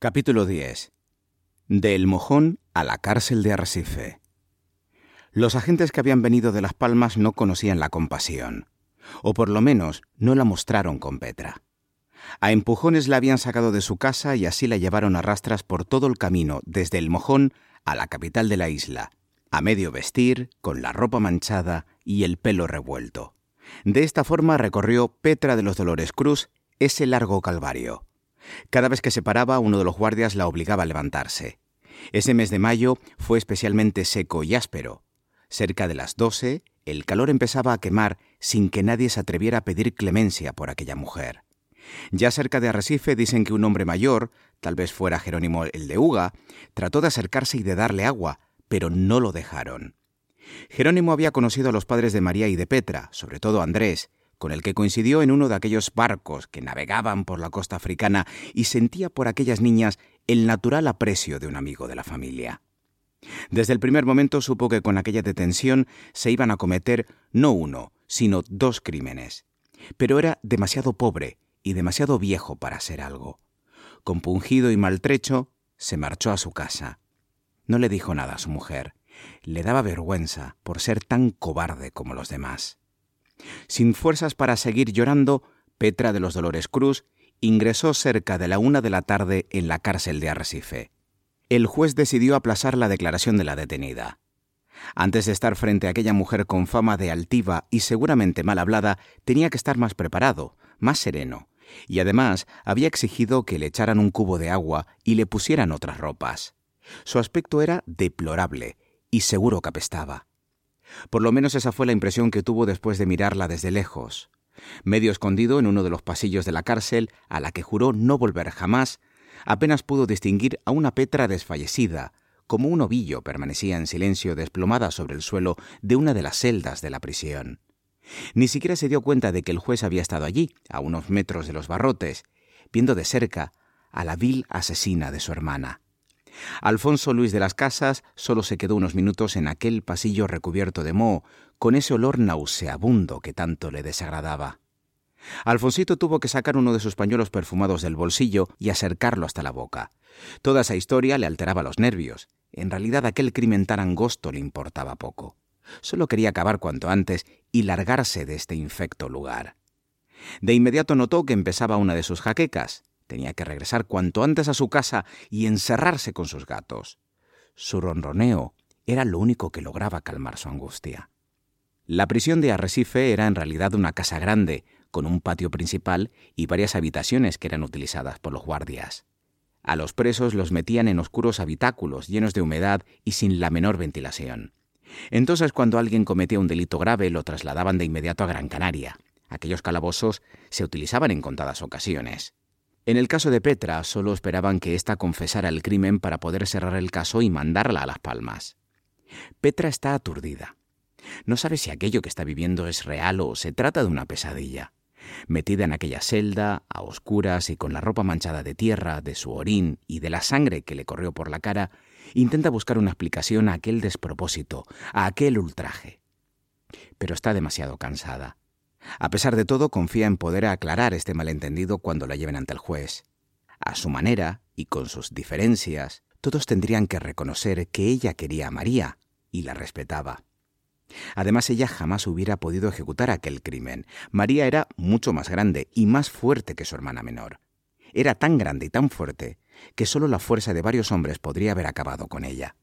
Capítulo 10. Del mojón a la cárcel de Arrecife. Los agentes que habían venido de Las Palmas no conocían la compasión, o por lo menos no la mostraron con Petra. A empujones la habían sacado de su casa y así la llevaron a rastras por todo el camino, desde el mojón a la capital de la isla, a medio vestir, con la ropa manchada y el pelo revuelto. De esta forma recorrió Petra de los Dolores Cruz ese largo calvario. Cada vez que se paraba, uno de los guardias la obligaba a levantarse. Ese mes de mayo fue especialmente seco y áspero. Cerca de las doce, el calor empezaba a quemar sin que nadie se atreviera a pedir clemencia por aquella mujer. Ya cerca de Arrecife dicen que un hombre mayor, tal vez fuera Jerónimo el de Uga, trató de acercarse y de darle agua, pero no lo dejaron. Jerónimo había conocido a los padres de María y de Petra, sobre todo Andrés, con el que coincidió en uno de aquellos barcos que navegaban por la costa africana y sentía por aquellas niñas el natural aprecio de un amigo de la familia. Desde el primer momento supo que con aquella detención se iban a cometer no uno, sino dos crímenes. Pero era demasiado pobre y demasiado viejo para hacer algo. Compungido y maltrecho, se marchó a su casa. No le dijo nada a su mujer. Le daba vergüenza por ser tan cobarde como los demás. Sin fuerzas para seguir llorando, Petra de los Dolores Cruz ingresó cerca de la una de la tarde en la cárcel de Arrecife. El juez decidió aplazar la declaración de la detenida. Antes de estar frente a aquella mujer con fama de altiva y seguramente mal hablada, tenía que estar más preparado, más sereno, y además había exigido que le echaran un cubo de agua y le pusieran otras ropas. Su aspecto era deplorable, y seguro que apestaba. Por lo menos esa fue la impresión que tuvo después de mirarla desde lejos. Medio escondido en uno de los pasillos de la cárcel, a la que juró no volver jamás, apenas pudo distinguir a una Petra desfallecida, como un ovillo permanecía en silencio desplomada sobre el suelo de una de las celdas de la prisión. Ni siquiera se dio cuenta de que el juez había estado allí, a unos metros de los barrotes, viendo de cerca a la vil asesina de su hermana. Alfonso Luis de las Casas solo se quedó unos minutos en aquel pasillo recubierto de moho, con ese olor nauseabundo que tanto le desagradaba. Alfonsito tuvo que sacar uno de sus pañuelos perfumados del bolsillo y acercarlo hasta la boca. Toda esa historia le alteraba los nervios. En realidad aquel crimen tan angosto le importaba poco. Solo quería acabar cuanto antes y largarse de este infecto lugar. De inmediato notó que empezaba una de sus jaquecas. Tenía que regresar cuanto antes a su casa y encerrarse con sus gatos. Su ronroneo era lo único que lograba calmar su angustia. La prisión de Arrecife era en realidad una casa grande, con un patio principal y varias habitaciones que eran utilizadas por los guardias. A los presos los metían en oscuros habitáculos llenos de humedad y sin la menor ventilación. Entonces, cuando alguien cometía un delito grave, lo trasladaban de inmediato a Gran Canaria. Aquellos calabozos se utilizaban en contadas ocasiones. En el caso de Petra, solo esperaban que ésta confesara el crimen para poder cerrar el caso y mandarla a Las Palmas. Petra está aturdida. No sabe si aquello que está viviendo es real o se trata de una pesadilla. Metida en aquella celda, a oscuras y con la ropa manchada de tierra, de su orín y de la sangre que le corrió por la cara, intenta buscar una explicación a aquel despropósito, a aquel ultraje. Pero está demasiado cansada. A pesar de todo, confía en poder aclarar este malentendido cuando la lleven ante el juez. A su manera, y con sus diferencias, todos tendrían que reconocer que ella quería a María y la respetaba. Además, ella jamás hubiera podido ejecutar aquel crimen. María era mucho más grande y más fuerte que su hermana menor. Era tan grande y tan fuerte que solo la fuerza de varios hombres podría haber acabado con ella.